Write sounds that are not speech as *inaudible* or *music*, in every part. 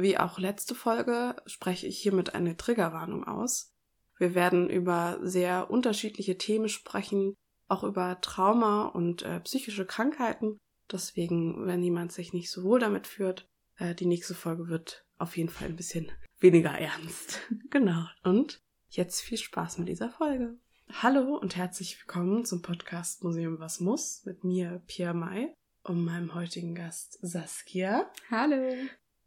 Wie auch letzte Folge spreche ich hiermit eine Triggerwarnung aus. Wir werden über sehr unterschiedliche Themen sprechen, auch über Trauma und äh, psychische Krankheiten. Deswegen, wenn jemand sich nicht so wohl damit fühlt, äh, die nächste Folge wird auf jeden Fall ein bisschen weniger ernst. *laughs* genau. Und jetzt viel Spaß mit dieser Folge. Hallo und herzlich willkommen zum Podcast Museum Was muss mit mir, Pierre May, und meinem heutigen Gast Saskia. Hallo.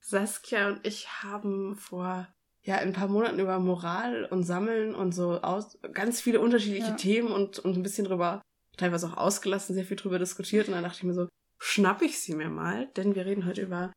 Saskia und ich haben vor ja ein paar Monaten über Moral und Sammeln und so aus ganz viele unterschiedliche ja. Themen und, und ein bisschen drüber, teilweise auch ausgelassen, sehr viel drüber diskutiert und dann dachte ich mir so, schnapp ich sie mir mal, denn wir reden heute über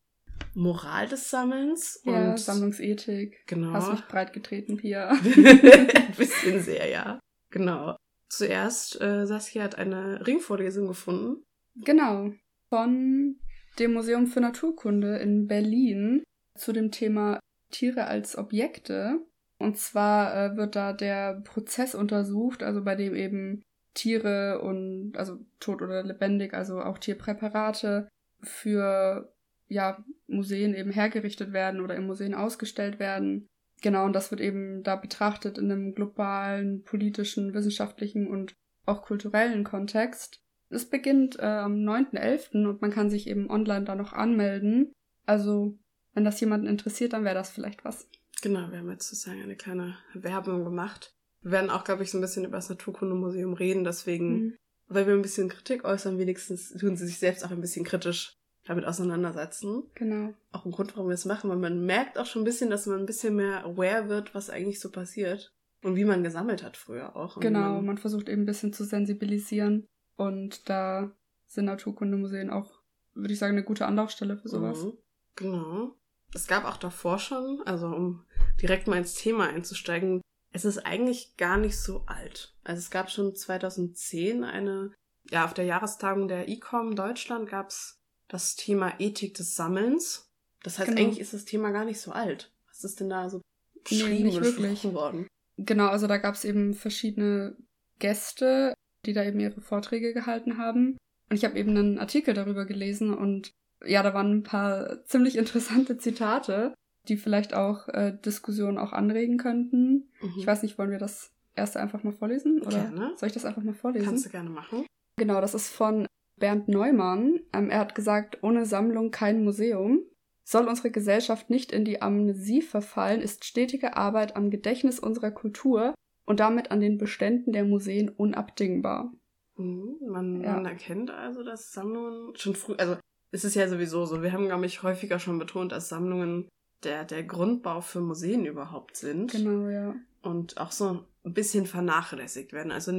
Moral des Sammelns und ja, Sammlungsethik. Genau. Hast mich breit getreten, Pia. *laughs* ein bisschen sehr, ja. Genau. Zuerst, äh, Saskia hat eine Ringvorlesung gefunden. Genau. Von dem Museum für Naturkunde in Berlin zu dem Thema Tiere als Objekte. Und zwar äh, wird da der Prozess untersucht, also bei dem eben Tiere und, also tot oder lebendig, also auch Tierpräparate für ja, Museen eben hergerichtet werden oder in Museen ausgestellt werden. Genau, und das wird eben da betrachtet in einem globalen, politischen, wissenschaftlichen und auch kulturellen Kontext. Es beginnt äh, am 9.11. und man kann sich eben online da noch anmelden. Also, wenn das jemanden interessiert, dann wäre das vielleicht was. Genau, wir haben jetzt sozusagen eine kleine Werbung gemacht. Wir werden auch, glaube ich, so ein bisschen über das Naturkundemuseum reden, deswegen, mhm. weil wir ein bisschen Kritik äußern, wenigstens tun sie sich selbst auch ein bisschen kritisch damit auseinandersetzen. Genau. Auch ein Grund, warum wir es machen, weil man merkt auch schon ein bisschen, dass man ein bisschen mehr aware wird, was eigentlich so passiert und wie man gesammelt hat früher auch. Genau, man, man, versucht eben ein bisschen zu sensibilisieren und da sind Naturkundemuseen auch, würde ich sagen, eine gute Anlaufstelle für sowas. Mhm. Genau. Es gab auch davor schon, also um direkt mal ins Thema einzusteigen, es ist eigentlich gar nicht so alt. Also es gab schon 2010 eine, ja, auf der Jahrestagung der ICOM Deutschland gab es das Thema Ethik des Sammelns. Das heißt, genau. eigentlich ist das Thema gar nicht so alt. Was ist denn da so beschrieben nee, wirklich. worden? Genau, also da gab es eben verschiedene Gäste, die da eben ihre Vorträge gehalten haben. Und ich habe eben einen Artikel darüber gelesen und ja, da waren ein paar *laughs* ziemlich interessante Zitate, die vielleicht auch äh, Diskussionen auch anregen könnten. Mhm. Ich weiß nicht, wollen wir das erste einfach mal vorlesen? Oder gerne. soll ich das einfach mal vorlesen? Kannst du gerne machen. Genau, das ist von Bernd Neumann. Ähm, er hat gesagt, ohne Sammlung kein Museum. Soll unsere Gesellschaft nicht in die Amnesie verfallen, ist stetige Arbeit am Gedächtnis unserer Kultur und damit an den Beständen der Museen unabdingbar. Mhm, man, ja. man erkennt also, dass Sammlungen schon früh, also es ist ja sowieso so, wir haben, glaube ich, häufiger schon betont, dass Sammlungen der, der Grundbau für Museen überhaupt sind. Genau, ja. Und auch so ein bisschen vernachlässigt werden. Also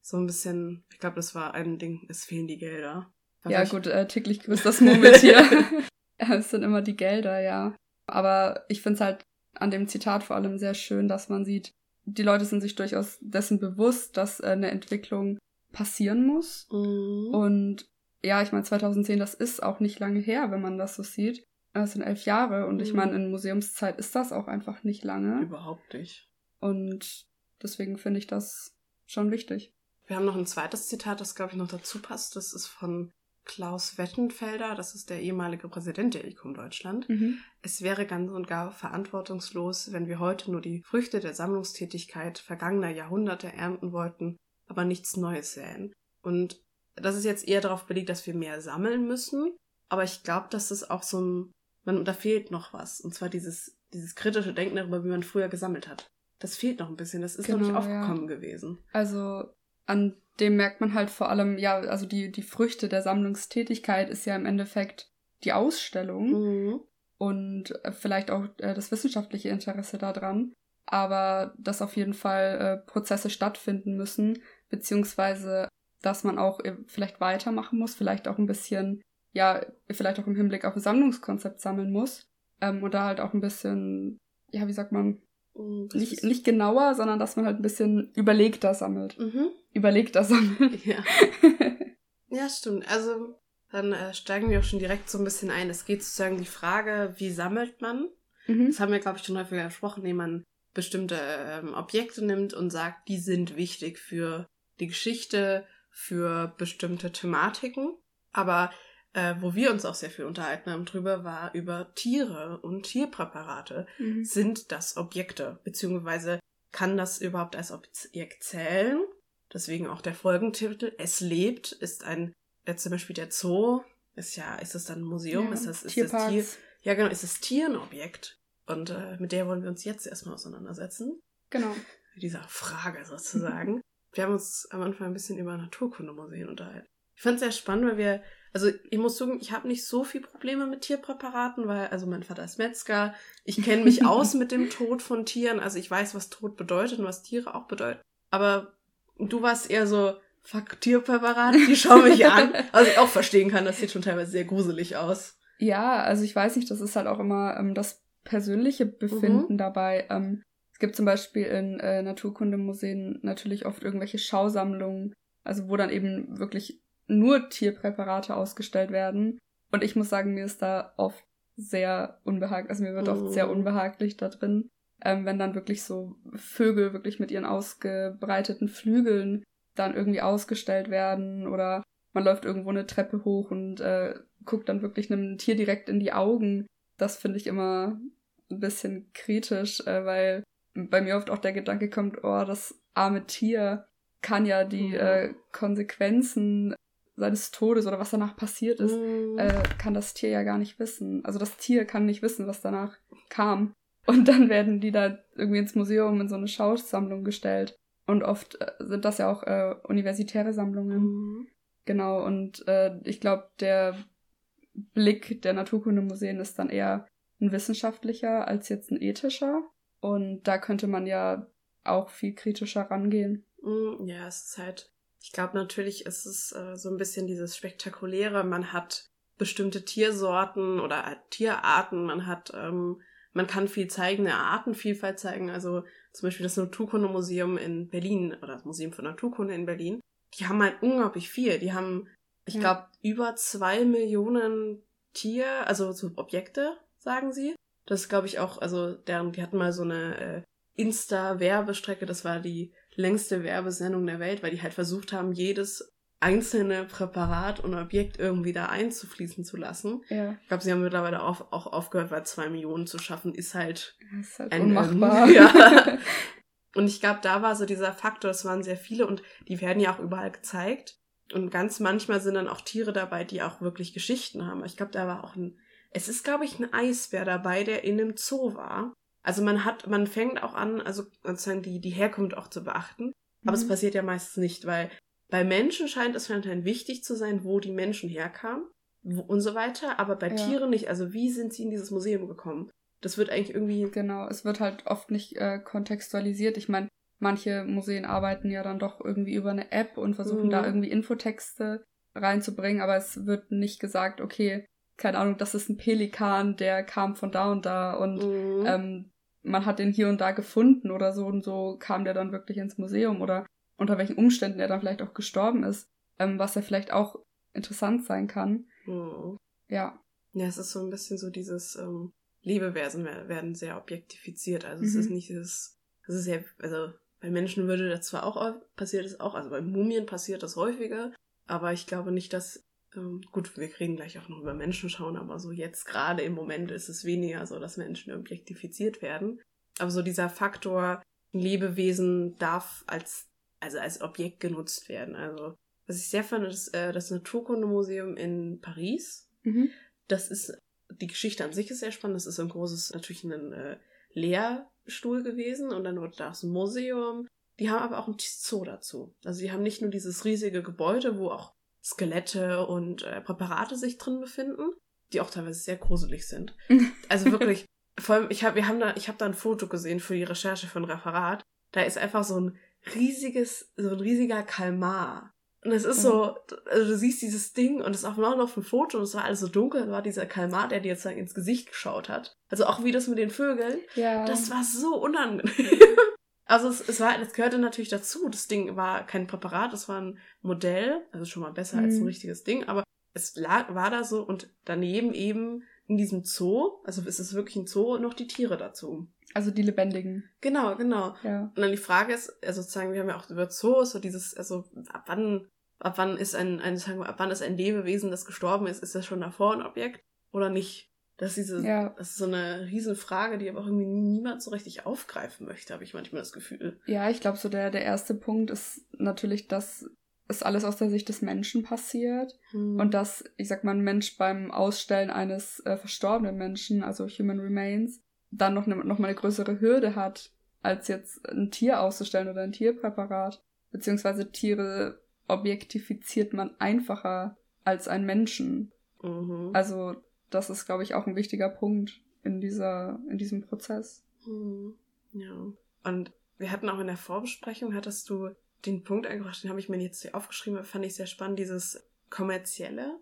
so ein bisschen, ich glaube, das war ein Ding, es fehlen die Gelder. Was ja, gut, äh, täglich grüßt das Murmeltier. *laughs* *laughs* es sind immer die Gelder, ja. Aber ich finde es halt an dem Zitat vor allem sehr schön, dass man sieht, die Leute sind sich durchaus dessen bewusst, dass äh, eine Entwicklung passieren muss. Mhm. Und ja, ich meine, 2010, das ist auch nicht lange her, wenn man das so sieht. Das sind elf Jahre und mhm. ich meine, in Museumszeit ist das auch einfach nicht lange. Überhaupt nicht. Und deswegen finde ich das schon wichtig. Wir haben noch ein zweites Zitat, das glaube ich noch dazu passt. Das ist von Klaus Wettenfelder, das ist der ehemalige Präsident der ICOM Deutschland. Mhm. Es wäre ganz und gar verantwortungslos, wenn wir heute nur die Früchte der Sammlungstätigkeit vergangener Jahrhunderte ernten wollten, aber nichts Neues säen. Und das ist jetzt eher darauf belegt, dass wir mehr sammeln müssen. Aber ich glaube, dass das auch so ein, man, da fehlt noch was. Und zwar dieses, dieses kritische Denken darüber, wie man früher gesammelt hat. Das fehlt noch ein bisschen. Das ist genau, noch nicht aufgekommen ja. gewesen. Also an dem merkt man halt vor allem, ja, also die, die Früchte der Sammlungstätigkeit ist ja im Endeffekt die Ausstellung mhm. und äh, vielleicht auch äh, das wissenschaftliche Interesse daran. Aber dass auf jeden Fall äh, Prozesse stattfinden müssen, beziehungsweise dass man auch vielleicht weitermachen muss, vielleicht auch ein bisschen, ja, vielleicht auch im Hinblick auf ein Sammlungskonzept sammeln muss. Ähm, und da halt auch ein bisschen, ja, wie sagt man, nicht, nicht genauer, sondern dass man halt ein bisschen überlegter sammelt. Mhm. Überlegter sammelt. *laughs* Ja. *laughs* ja, stimmt. Also dann äh, steigen wir auch schon direkt so ein bisschen ein. Es geht sozusagen die Frage, wie sammelt man? Mhm. Das haben wir, glaube ich, schon häufiger gesprochen, indem man bestimmte ähm, Objekte nimmt und sagt, die sind wichtig für die Geschichte, für bestimmte Thematiken. Aber äh, wo wir uns auch sehr viel unterhalten haben drüber, war über Tiere und Tierpräparate. Mhm. Sind das Objekte? Beziehungsweise kann das überhaupt als Objekt zählen? Deswegen auch der Folgentitel. Es lebt ist ein, äh, zum Beispiel der Zoo, ist ja, ist das dann ein Museum? Ja, ist das, ist das Tier? Ja, genau, ist das Tier ein Objekt? Und äh, mit der wollen wir uns jetzt erstmal auseinandersetzen. Genau. Mit dieser Frage sozusagen. *laughs* wir haben uns am Anfang ein bisschen über Naturkundemuseen unterhalten. Ich fand es sehr spannend, weil wir, also ich muss sagen, ich habe nicht so viel Probleme mit Tierpräparaten, weil, also mein Vater ist Metzger, ich kenne mich *laughs* aus mit dem Tod von Tieren, also ich weiß, was Tod bedeutet und was Tiere auch bedeuten. Aber du warst eher so, fuck, Tierpräparate, die schauen mich an. *laughs* Also ich auch verstehen kann, das sieht schon teilweise sehr gruselig aus. Ja, also ich weiß nicht, das ist halt auch immer ähm, das persönliche Befinden mhm. dabei. Ähm, es gibt zum Beispiel in äh, Naturkundemuseen natürlich oft irgendwelche Schausammlungen, also wo dann eben wirklich nur Tierpräparate ausgestellt werden. Und ich muss sagen, mir ist da oft sehr unbehaglich, also mir wird oft sehr oh. unbehaglich da drin, ähm, wenn dann wirklich so Vögel wirklich mit ihren ausgebreiteten Flügeln dann irgendwie ausgestellt werden oder man läuft irgendwo eine Treppe hoch und äh, guckt dann wirklich einem Tier direkt in die Augen. Das finde ich immer ein bisschen kritisch, äh, weil bei mir oft auch der Gedanke kommt, oh, das arme Tier kann ja die mhm. äh, Konsequenzen seines Todes oder was danach passiert ist, mm. äh, kann das Tier ja gar nicht wissen. Also das Tier kann nicht wissen, was danach kam. Und dann werden die da irgendwie ins Museum in so eine Schausammlung gestellt. Und oft äh, sind das ja auch äh, universitäre Sammlungen. Mm. Genau, und äh, ich glaube, der Blick der Naturkundemuseen ist dann eher ein wissenschaftlicher als jetzt ein ethischer. Und da könnte man ja auch viel kritischer rangehen. Mm, ja, es ist halt ich glaube natürlich ist es äh, so ein bisschen dieses Spektakuläre. Man hat bestimmte Tiersorten oder äh, Tierarten, man hat, ähm, man kann viel zeigen, eine Artenvielfalt zeigen. Also zum Beispiel das Naturkundemuseum in Berlin oder das Museum für Naturkunde in Berlin. Die haben halt unglaublich viel. Die haben, ich ja. glaube, über zwei Millionen Tier, also so Objekte, sagen sie. Das glaube ich, auch, also deren, die hatten mal so eine äh, Insta-Werbestrecke, das war die längste Werbesendung der Welt, weil die halt versucht haben, jedes einzelne Präparat und Objekt irgendwie da einzufließen zu lassen. Ja. Ich glaube, sie haben mittlerweile auch, auch aufgehört, weil zwei Millionen zu schaffen, ist halt, ist halt unmachbar. *laughs* ja. *laughs* Und ich glaube, da war so dieser Faktor, es waren sehr viele und die werden ja auch überall gezeigt. Und ganz manchmal sind dann auch Tiere dabei, die auch wirklich Geschichten haben. Ich glaube, da war auch ein, es ist, glaube ich, ein Eisbär dabei, der in einem Zoo war. Also man hat, man fängt auch an, also sozusagen die, die Herkunft auch zu beachten. Aber mhm. es passiert ja meistens nicht, weil bei Menschen scheint es anscheinend wichtig zu sein, wo die Menschen herkamen und so weiter, aber bei ja. Tieren nicht. Also wie sind sie in dieses Museum gekommen? Das wird eigentlich irgendwie. Genau, es wird halt oft nicht äh, kontextualisiert. Ich meine, manche Museen arbeiten ja dann doch irgendwie über eine App und versuchen mhm. da irgendwie Infotexte reinzubringen, aber es wird nicht gesagt, okay, keine Ahnung, das ist ein Pelikan, der kam von da und da und mhm. ähm, man hat den hier und da gefunden oder so und so kam der dann wirklich ins Museum oder unter welchen Umständen er dann vielleicht auch gestorben ist, ähm, was ja vielleicht auch interessant sein kann. Mhm. Ja. Ja, es ist so ein bisschen so dieses ähm, Lebewesen werden sehr objektifiziert. Also mhm. es ist nicht dieses, es ist ja, also bei Menschen würde das zwar auch passiert es auch, also bei Mumien passiert das häufiger, aber ich glaube nicht, dass ähm, gut, wir kriegen gleich auch noch über Menschen schauen, aber so jetzt gerade im Moment ist es weniger so, dass Menschen objektifiziert werden. Aber so dieser Faktor, ein Lebewesen darf als, also als Objekt genutzt werden. Also, was ich sehr fand, ist äh, das Naturkundemuseum in Paris. Mhm. Das ist, die Geschichte an sich ist sehr spannend. Das ist ein großes, natürlich ein äh, Lehrstuhl gewesen und dann wurde da ein Museum. Die haben aber auch ein Zoo dazu. Also die haben nicht nur dieses riesige Gebäude, wo auch Skelette und äh, Präparate sich drin befinden, die auch teilweise sehr gruselig sind. *laughs* Also wirklich, vor allem, ich habe, wir haben da, ich habe da ein Foto gesehen für die Recherche für ein Referat. Da ist einfach so ein riesiges, so ein riesiger Kalmar. Und es ist so, also du siehst dieses Ding und es ist auch noch auf dem Foto und es war alles so dunkel, war dieser Kalmar, der dir jetzt ins Gesicht geschaut hat. Also auch wie das mit den Vögeln. Ja. Das war so unangenehm. *laughs* Also es, es war, es gehörte natürlich dazu. Das Ding war kein Präparat, es war ein Modell, also schon mal besser mhm. als ein mhm. richtiges Ding, aber es lag, war da so und daneben eben in diesem Zoo, also ist es wirklich ein Zoo, noch die Tiere dazu. Also die lebendigen. Genau, genau. Ja. Und dann die Frage ist, also sozusagen, wir haben ja auch über Zoos, so dieses, also ab wann ab wann ist ein, ein sagen wir, ab wann ist ein Lebewesen, das gestorben ist, ist das schon davor ein Objekt oder nicht? Das ist, diese, ja. das ist so eine Riesenfrage, die aber auch irgendwie niemand so richtig aufgreifen möchte, habe ich manchmal das Gefühl. Ja, ich glaube, so der, der erste Punkt ist natürlich, dass es alles aus der Sicht des Menschen passiert hm. und dass, ich sag mal, ein Mensch beim Ausstellen eines äh, verstorbenen Menschen, also Human Remains, dann noch, ne, noch mal eine größere Hürde hat, als jetzt ein Tier auszustellen oder ein Tierpräparat. Beziehungsweise Tiere objektifiziert man einfacher als einen Menschen. Mhm. Also das ist, glaube ich, auch ein wichtiger Punkt in dieser, in diesem Prozess. Mhm. Ja. Und wir hatten auch in der Vorbesprechung, hattest du den Punkt eingebracht, den habe ich mir jetzt hier aufgeschrieben, fand ich sehr spannend, dieses kommerzielle.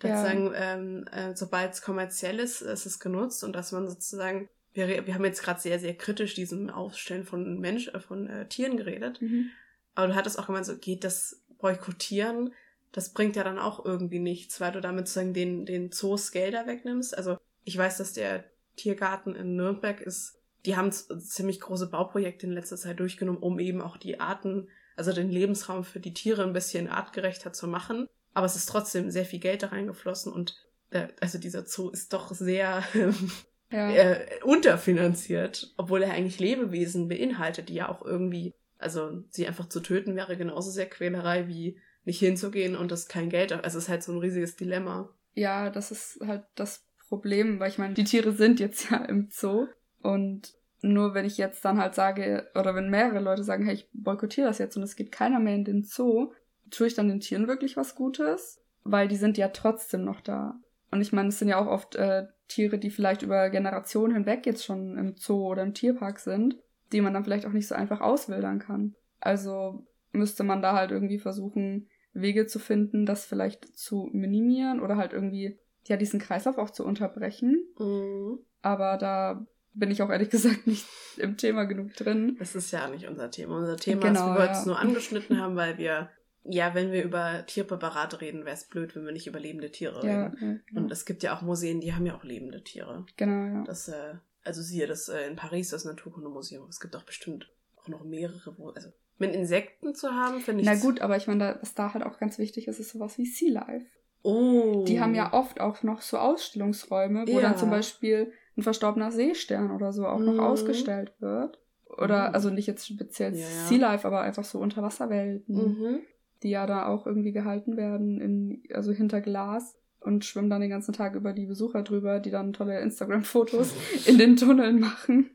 Dass ja. sagen, ähm, äh, sobald es kommerziell ist, ist es genutzt und dass man sozusagen, wir, wir haben jetzt gerade sehr, sehr kritisch diesen Aufstellen von Mensch, äh, von äh, Tieren geredet. Mhm. Aber du hattest auch gemeint, so geht das Boykottieren das bringt ja dann auch irgendwie nichts, weil du damit sozusagen den, den Zoos Gelder wegnimmst. Also ich weiß, dass der Tiergarten in Nürnberg ist, die haben ziemlich große Bauprojekte in letzter Zeit durchgenommen, um eben auch die Arten, also den Lebensraum für die Tiere ein bisschen artgerechter zu machen. Aber es ist trotzdem sehr viel Geld da reingeflossen und äh, also dieser Zoo ist doch sehr *laughs* ja. äh, unterfinanziert, obwohl er eigentlich Lebewesen beinhaltet, die ja auch irgendwie, also sie einfach zu töten wäre genauso sehr Quälerei wie nicht hinzugehen und das kein Geld, also es ist halt so ein riesiges Dilemma. Ja, das ist halt das Problem, weil ich meine, die Tiere sind jetzt ja im Zoo und nur wenn ich jetzt dann halt sage, oder wenn mehrere Leute sagen, hey, ich boykottiere das jetzt und es geht keiner mehr in den Zoo, tue ich dann den Tieren wirklich was Gutes? Weil die sind ja trotzdem noch da. Und ich meine, es sind ja auch oft äh, Tiere, die vielleicht über Generationen hinweg jetzt schon im Zoo oder im Tierpark sind, die man dann vielleicht auch nicht so einfach auswildern kann. Also müsste man da halt irgendwie versuchen, Wege zu finden, das vielleicht zu minimieren oder halt irgendwie, ja, diesen Kreislauf auch zu unterbrechen. Mhm. Aber da bin ich auch ehrlich *laughs* gesagt nicht im Thema genug drin. Das ist ja nicht unser Thema. Unser Thema genau, ist, wir wollten es nur angeschnitten *laughs* haben, weil wir, ja, wenn wir über Tierpräparate reden, wäre es blöd, wenn wir nicht über lebende Tiere ja, reden. Ja, genau. Und es gibt ja auch Museen, die haben ja auch lebende Tiere. Genau, ja. Das, äh, also siehe das äh, in Paris, das Naturkundemuseum. Es gibt auch bestimmt auch noch mehrere, wo, also mit Insekten zu haben, finde ich. Na gut, aber ich meine, was da halt auch ganz wichtig ist, ist sowas wie Sea Life. Oh. Die haben ja oft auch noch so Ausstellungsräume, wo ja. dann zum Beispiel ein verstorbener Seestern oder so auch mhm. noch ausgestellt wird. Oder, mhm. also nicht jetzt speziell ja, ja. Sea Life, aber einfach so Unterwasserwelten, mhm. die ja da auch irgendwie gehalten werden, in, also hinter Glas und schwimmen dann den ganzen Tag über die Besucher drüber, die dann tolle Instagram-Fotos *laughs* in den Tunneln machen.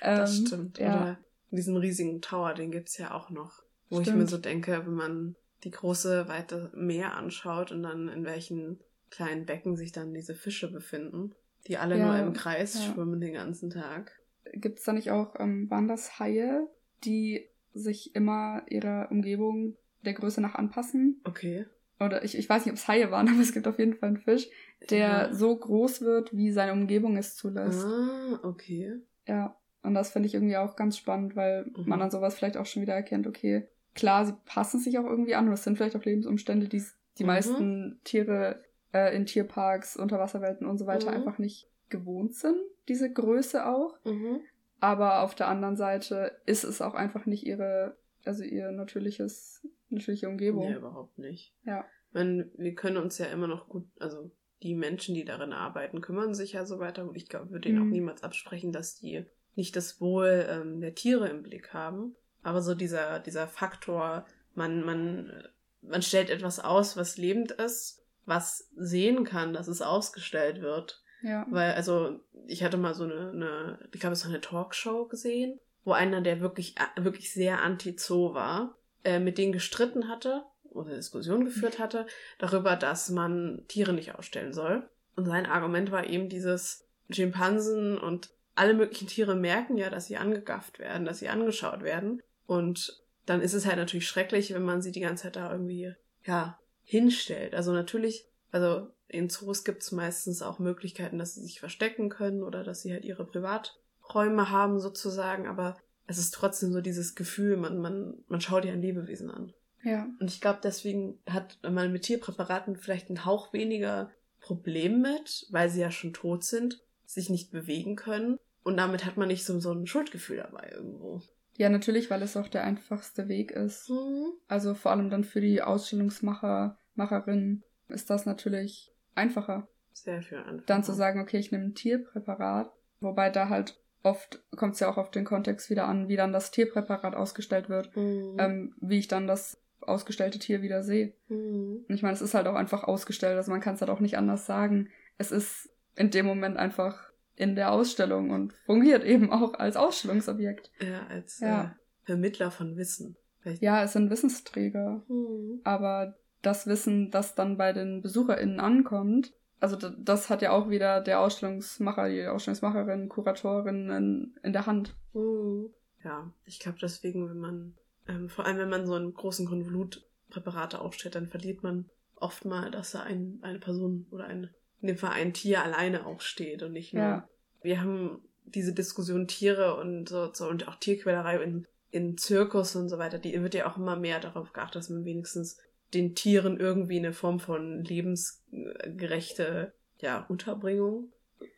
das ähm, stimmt. Ja. Oder diesen riesigen Tower, den gibt's ja auch noch. Wo Stimmt. ich mir so denke, wenn man die große, weite Meer anschaut und dann in welchen kleinen Becken sich dann diese Fische befinden, die alle ja, nur im Kreis ja. schwimmen den ganzen Tag. Gibt's da nicht auch, ähm, waren das Haie, die sich immer ihrer Umgebung der Größe nach anpassen? Okay. Oder ich, ich weiß nicht, ob es Haie waren, *laughs* aber es gibt auf jeden Fall einen Fisch, der ja. so groß wird, wie seine Umgebung es zulässt. Ah, okay. Ja. Und das finde ich irgendwie auch ganz spannend, weil mhm. man dann sowas vielleicht auch schon wieder erkennt, okay, klar, sie passen sich auch irgendwie an und es sind vielleicht auch Lebensumstände, die die mhm. meisten Tiere äh, in Tierparks, Unterwasserwelten und so weiter mhm. einfach nicht gewohnt sind, diese Größe auch. Mhm. Aber auf der anderen Seite ist es auch einfach nicht ihre, also ihr natürliches, natürliche Umgebung. Nee, überhaupt nicht. Ja. Meine, wir können uns ja immer noch gut, also die Menschen, die darin arbeiten, kümmern sich ja so weiter. Und ich glaube, würde ihnen auch mhm. niemals absprechen, dass die nicht das Wohl ähm, der Tiere im Blick haben. Aber so dieser, dieser Faktor, man, man, man stellt etwas aus, was lebend ist, was sehen kann, dass es ausgestellt wird. Ja. Weil, also, ich hatte mal so eine, eine ich glaube, so eine Talkshow gesehen, wo einer, der wirklich, äh, wirklich sehr anti-Zoo war, äh, mit denen gestritten hatte oder Diskussion geführt *laughs* hatte darüber, dass man Tiere nicht ausstellen soll. Und sein Argument war eben dieses Schimpansen und alle möglichen Tiere merken ja, dass sie angegafft werden, dass sie angeschaut werden. Und dann ist es halt natürlich schrecklich, wenn man sie die ganze Zeit da irgendwie, ja, hinstellt. Also natürlich, also in Zoos gibt es meistens auch Möglichkeiten, dass sie sich verstecken können oder dass sie halt ihre Privaträume haben sozusagen, aber es ist trotzdem so dieses Gefühl, man, man, man schaut ja ein Lebewesen an. Ja. Und ich glaube, deswegen hat man mit Tierpräparaten vielleicht einen Hauch weniger Problem mit, weil sie ja schon tot sind, sich nicht bewegen können und damit hat man nicht so, so ein Schuldgefühl dabei irgendwo. Ja, natürlich, weil es auch der einfachste Weg ist. Mhm. Also vor allem dann für die Ausstellungsmacher, Macherinnen ist das natürlich einfacher. Sehr viel einfacher. Dann zu sagen, okay, ich nehme ein Tierpräparat, wobei da halt oft kommt es ja auch auf den Kontext wieder an, wie dann das Tierpräparat ausgestellt wird, mhm. ähm, wie ich dann das ausgestellte Tier wieder sehe. Mhm. Ich meine, es ist halt auch einfach ausgestellt, also man kann es halt auch nicht anders sagen. Es ist in dem Moment einfach in der Ausstellung und fungiert eben auch als Ausstellungsobjekt. Ja, als ja. Äh, Vermittler von Wissen. Vielleicht. Ja, es sind Wissensträger. Mhm. Aber das Wissen, das dann bei den BesucherInnen ankommt, also das hat ja auch wieder der Ausstellungsmacher, die Ausstellungsmacherin, Kuratorin in, in der Hand. Mhm. Ja, ich glaube deswegen, wenn man, ähm, vor allem wenn man so einen großen Konvolut Präparate aufstellt, dann verliert man oft mal, dass da ein, eine Person oder ein in dem Fall ein Tier alleine auch steht und nicht nur. Ja. Wir haben diese Diskussion Tiere und so, so und auch Tierquälerei in, in Zirkus und so weiter, die wird ja auch immer mehr darauf geachtet, dass man wenigstens den Tieren irgendwie eine Form von lebensgerechte ja, Unterbringung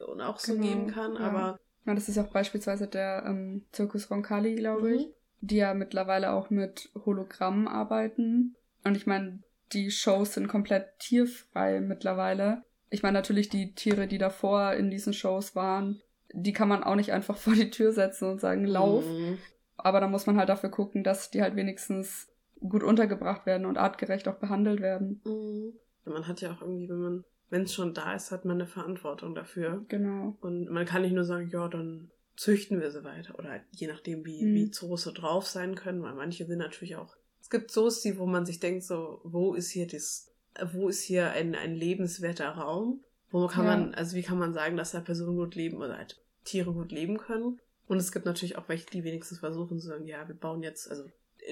und auch so genau, geben kann. Ja. Aber ja, das ist auch beispielsweise der ähm, Zirkus Roncalli, glaube ich, mhm. die ja mittlerweile auch mit Hologrammen arbeiten. Und ich meine, die Shows sind komplett tierfrei mittlerweile ich meine natürlich die Tiere, die davor in diesen Shows waren, die kann man auch nicht einfach *laughs* vor die Tür setzen und sagen, lauf. Mhm. Aber da muss man halt dafür gucken, dass die halt wenigstens gut untergebracht werden und artgerecht auch behandelt werden. Mhm. Man hat ja auch irgendwie, wenn man, wenn es schon da ist, hat man eine Verantwortung dafür. Genau. Und man kann nicht nur sagen, ja, dann züchten wir sie weiter. Oder je nachdem, wie, mhm. wie Zoos so drauf sein können, weil manche sind natürlich auch. Es gibt Zoos, die, wo man sich denkt, so, wo ist hier das wo ist hier ein, ein lebenswerter Raum? Wo kann ja. man, also wie kann man sagen, dass da Personen gut leben oder halt Tiere gut leben können? Und es gibt natürlich auch welche, die wenigstens versuchen zu sagen, ja, wir bauen jetzt, also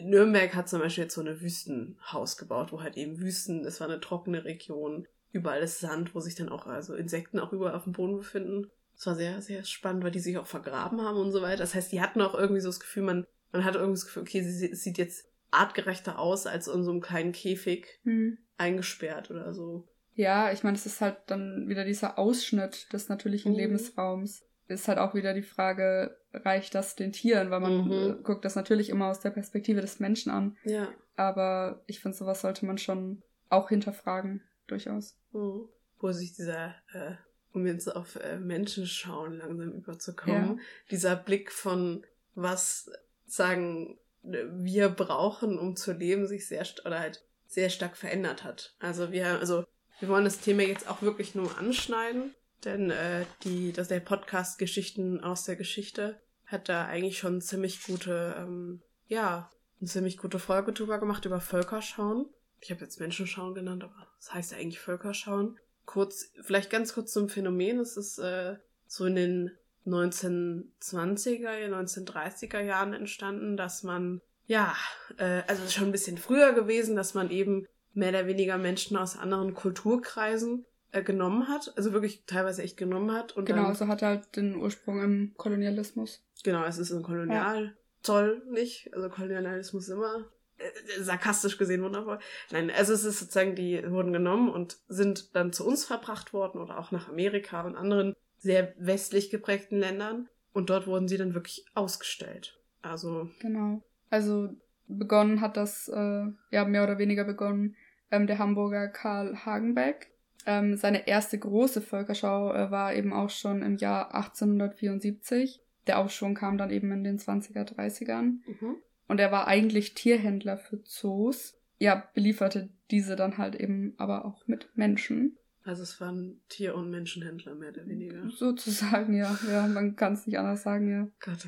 Nürnberg hat zum Beispiel jetzt so eine Wüstenhaus gebaut, wo halt eben Wüsten, es war eine trockene Region, überall ist Sand, wo sich dann auch, also Insekten auch überall auf dem Boden befinden. Es war sehr, sehr spannend, weil die sich auch vergraben haben und so weiter. Das heißt, die hatten auch irgendwie so das Gefühl, man, man hatte irgendwie das Gefühl, okay, sie, es sieht jetzt artgerechter aus als in so einem kleinen Käfig. Hm eingesperrt oder so. Ja, ich meine, es ist halt dann wieder dieser Ausschnitt des natürlichen mhm. Lebensraums. Ist halt auch wieder die Frage, reicht das den Tieren? Weil man mhm. guckt das natürlich immer aus der Perspektive des Menschen an. Ja. Aber ich finde, sowas sollte man schon auch hinterfragen, durchaus. Mhm. Wo sich dieser, äh, um jetzt auf äh, Menschen schauen langsam überzukommen, ja. dieser Blick von was sagen wir brauchen, um zu leben, sich sehr, oder halt sehr stark verändert hat. Also wir, also wir wollen das Thema jetzt auch wirklich nur anschneiden, denn äh, die, dass der Podcast Geschichten aus der Geschichte hat da eigentlich schon ziemlich gute, ähm, ja, eine ziemlich gute Folge drüber gemacht über Völkerschauen. Ich habe jetzt Menschenschauen genannt, aber das heißt ja eigentlich Völkerschauen. Kurz, vielleicht ganz kurz zum Phänomen. Es ist äh, so in den 1920er, 1930er Jahren entstanden, dass man ja, äh, also schon ein bisschen früher gewesen, dass man eben mehr oder weniger Menschen aus anderen Kulturkreisen äh, genommen hat, also wirklich teilweise echt genommen hat. Und genau, dann, also hat halt den Ursprung im Kolonialismus. Genau, es ist ein Kolonialzoll, ja. nicht? Also Kolonialismus immer äh, sarkastisch gesehen wundervoll. Nein, also es ist sozusagen, die wurden genommen und sind dann zu uns verbracht worden oder auch nach Amerika und anderen sehr westlich geprägten Ländern. Und dort wurden sie dann wirklich ausgestellt. Also. Genau. Also begonnen hat das, äh, ja, mehr oder weniger begonnen, ähm, der Hamburger Karl Hagenbeck. Ähm, seine erste große Völkerschau äh, war eben auch schon im Jahr 1874. Der Aufschwung kam dann eben in den 20er, 30ern. Mhm. Und er war eigentlich Tierhändler für Zoos. Ja, belieferte diese dann halt eben aber auch mit Menschen. Also es waren Tier- und Menschenhändler mehr oder weniger. Sozusagen, ja. Ja, man kann es nicht anders sagen, ja. Gott.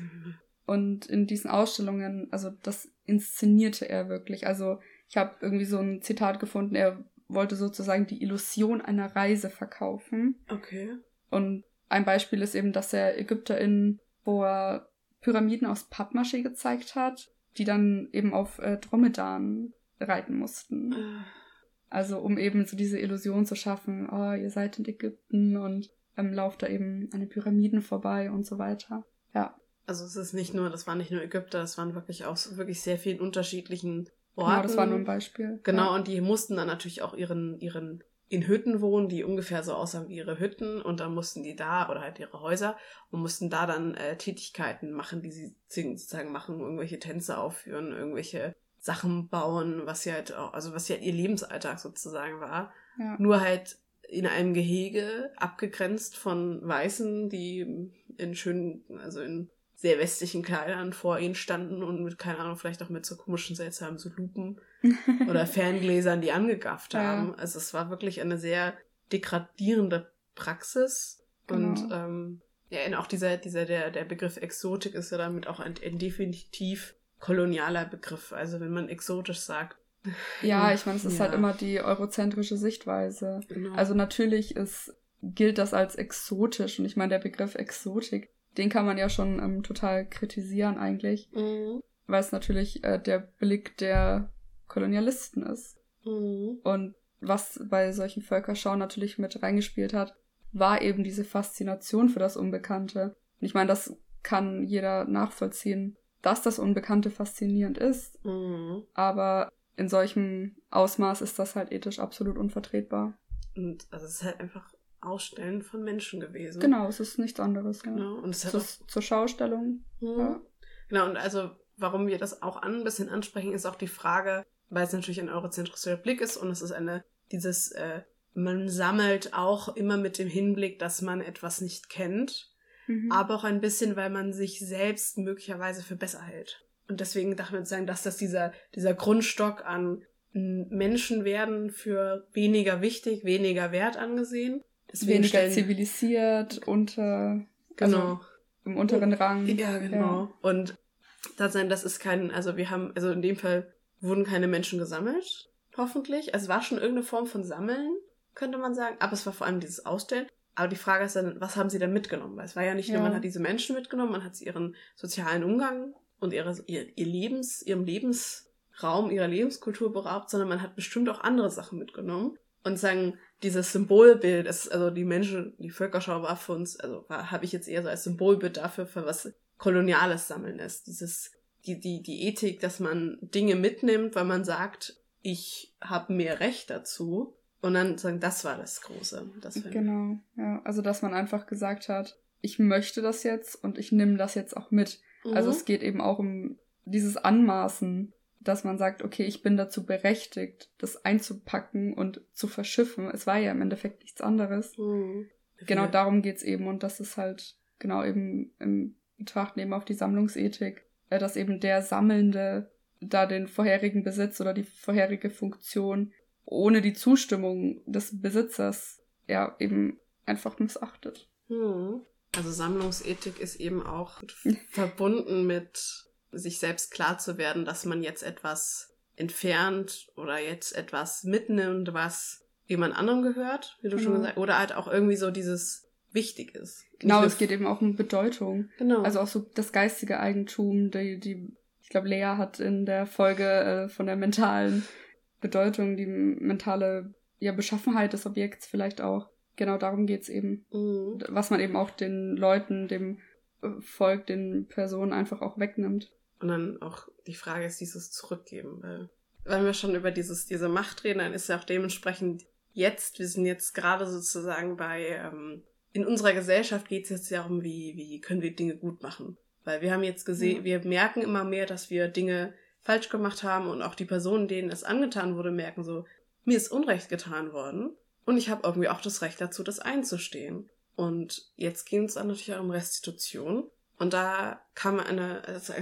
Und in diesen Ausstellungen, also das inszenierte er wirklich. Also ich habe irgendwie so ein Zitat gefunden, er wollte sozusagen die Illusion einer Reise verkaufen. Okay. Und ein Beispiel ist eben, dass er ÄgypterInnen vor Pyramiden aus Pappmaché gezeigt hat, die dann eben auf äh, Dromedaren reiten mussten. Uh. Also um eben so diese Illusion zu schaffen, oh, ihr seid in Ägypten und ähm, lauft da eben an den Pyramiden vorbei und so weiter. Ja. Also es ist nicht nur, das waren nicht nur Ägypter, das waren wirklich aus wirklich sehr vielen unterschiedlichen Orten. Genau, das war nur ein Beispiel. Genau, ja. und die mussten dann natürlich auch ihren, ihren in Hütten wohnen, die ungefähr so aussahen wie ihre Hütten und dann mussten die da oder halt ihre Häuser und mussten da dann äh, Tätigkeiten machen, die sie sozusagen machen, irgendwelche Tänze aufführen, irgendwelche Sachen bauen, was sie halt auch, also was ja halt ihr Lebensalltag sozusagen war. Ja. Nur halt in einem Gehege, abgegrenzt von Weißen, die in schönen, also in sehr westlichen Kleidern vor ihnen standen und mit, keine Ahnung, vielleicht auch mit so komischen, seltsamen so Lupen *laughs* oder Ferngläsern, die angegafft haben. Ja. Also es war wirklich eine sehr degradierende Praxis. Genau. Und ähm, ja, auch dieser, dieser, der, der Begriff Exotik ist ja damit auch ein, ein definitiv kolonialer Begriff. Also wenn man exotisch sagt. Ja, *laughs* ich meine, es ist halt ja. halt immer die eurozentrische Sichtweise. Genau. Also natürlich ist, gilt das als exotisch. Und ich meine, der Begriff Exotik den kann man ja schon ähm, total kritisieren eigentlich, mhm. weil es natürlich äh, der Blick der Kolonialisten ist. Mhm. Und was bei solchen Völkerschauen natürlich mit reingespielt hat, war eben diese Faszination für das Unbekannte. Und ich meine, das kann jeder nachvollziehen, dass das Unbekannte faszinierend ist. Mhm. Aber in solchem Ausmaß ist das halt ethisch absolut unvertretbar. Und also es ist halt einfach Ausstellen von Menschen gewesen. Genau, es ist nichts anderes. Ja. Genau. Und es hat auch, zur Schaustellung. Hm. Ja. Genau, und also warum wir das auch an, ein bisschen ansprechen, ist auch die Frage, weil es natürlich ein eurozentrischer Blick ist und es ist eine, dieses, äh, man sammelt auch immer mit dem Hinblick, dass man etwas nicht kennt, mhm. aber auch ein bisschen, weil man sich selbst möglicherweise für besser hält. Und deswegen darf man sagen, dass das dieser, dieser Grundstock an Menschen werden für weniger wichtig, weniger wert angesehen Deswegen weniger stellen, zivilisiert, unter, also genau. Also im unteren Rang. Ja, genau. Ja. Und sein, das ist kein, also wir haben, also in dem Fall wurden keine Menschen gesammelt, hoffentlich. Also es war schon irgendeine Form von Sammeln, könnte man sagen. Aber es war vor allem dieses Ausstellen. Aber die Frage ist dann, was haben sie denn mitgenommen? Weil es war ja nicht nur, man hat diese Menschen mitgenommen, man hat sie ihren sozialen Umgang und ihre, ihr, ihr Lebens, ihrem Lebensraum, ihrer Lebenskultur beraubt, sondern man hat bestimmt auch andere Sachen mitgenommen. Und sagen, dieses Symbolbild, ist, also die Menschen, die Völkerschau war für uns, also habe ich jetzt eher so als Symbolbild dafür, für was koloniales Sammeln ist. Dieses, die, die, die Ethik, dass man Dinge mitnimmt, weil man sagt, ich habe mehr Recht dazu. Und dann sagen, das war das Große. Das genau, ja. Also, dass man einfach gesagt hat, ich möchte das jetzt und ich nehme das jetzt auch mit. Also, mhm. Also es geht eben auch um dieses Anmaßen dass man sagt, okay, ich bin dazu berechtigt, das einzupacken und zu verschiffen. Es war ja im Endeffekt nichts anderes. Mhm. Genau ja. darum geht's eben und das ist halt genau eben im Betrachten eben auf die Sammlungsethik, äh, dass eben der Sammelnde da den vorherigen Besitz oder die vorherige Funktion ohne die Zustimmung des Besitzers ja eben einfach missachtet. Mhm. Also Sammlungsethik ist eben auch *laughs* verbunden mit sich selbst klar zu werden, dass man jetzt etwas entfernt oder jetzt etwas mitnimmt, was jemand anderem gehört, wie du genau. schon gesagt hast, oder halt auch irgendwie so dieses wichtig ist. Genau, es geht eben auch um Bedeutung. Genau. Also auch so das geistige Eigentum, die, die ich glaube, Lea hat in der Folge äh, von der mentalen Bedeutung, die mentale ja, Beschaffenheit des Objekts vielleicht auch. Genau darum geht's eben. Mhm. Was man eben auch den Leuten, dem Volk, den Personen einfach auch wegnimmt. Und dann auch die Frage ist dieses Zurückgeben, weil wenn wir schon über dieses, diese Macht reden, dann ist ja auch dementsprechend jetzt, wir sind jetzt gerade sozusagen bei, ähm, in unserer Gesellschaft geht es jetzt ja um, wie, wie können wir Dinge gut machen. Weil wir haben jetzt gesehen, ja. wir merken immer mehr, dass wir Dinge falsch gemacht haben und auch die Personen, denen es angetan wurde, merken so, mir ist Unrecht getan worden und ich habe irgendwie auch das Recht dazu, das einzustehen. Und jetzt geht es dann natürlich auch um Restitution. Und da kam eine, also